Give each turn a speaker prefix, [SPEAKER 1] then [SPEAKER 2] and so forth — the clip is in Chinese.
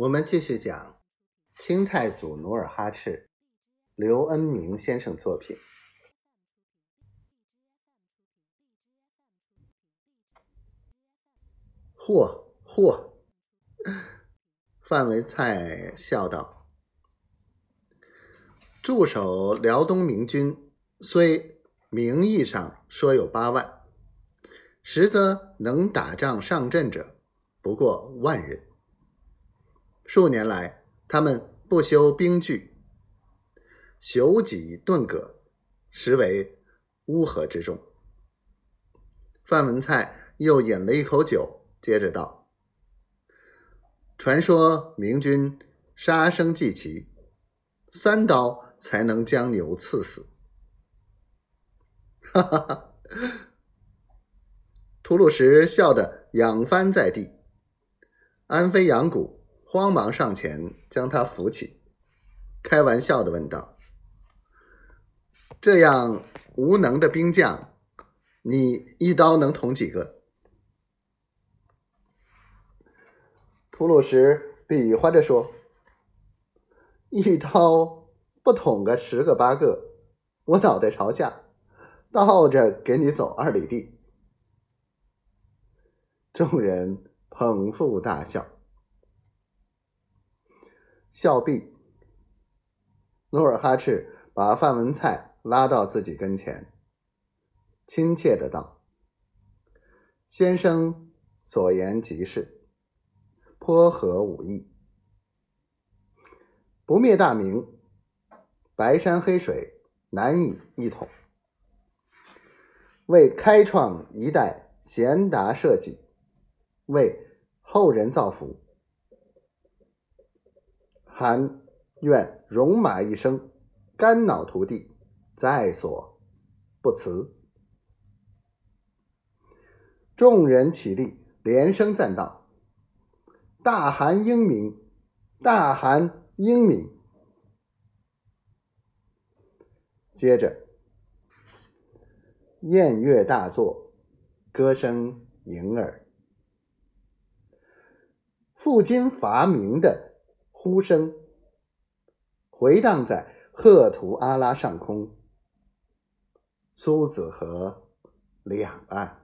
[SPEAKER 1] 我们继续讲清太祖努尔哈赤，刘恩明先生作品。嚯嚯！范维蔡笑道：“驻守辽东明军，虽名义上说有八万，实则能打仗上阵者不过万人。”数年来，他们不修兵具，朽己顿戈，实为乌合之众。范文蔡又饮了一口酒，接着道：“传说明君杀生祭旗，三刀才能将牛刺死。”哈哈哈！吐鲁什笑得仰翻在地，安飞扬骨。慌忙上前将他扶起，开玩笑的问道：“这样无能的兵将，你一刀能捅几个？”吐鲁什比划着说：“一刀不捅个十个八个，我脑袋朝下，倒着给你走二里地。”众人捧腹大笑。笑毕，努尔哈赤把范文蔡拉到自己跟前，亲切的道：“先生所言极是，颇合吾意。不灭大明，白山黑水难以一统。为开创一代贤达社稷，为后人造福。”韩愿戎马一生，肝脑涂地，在所不辞。众人起立，连声赞道：“大韩英明，大韩英明！”接着，宴乐大作，歌声盈耳，复今伐明的。呼声回荡在赫图阿拉上空，苏子河两岸。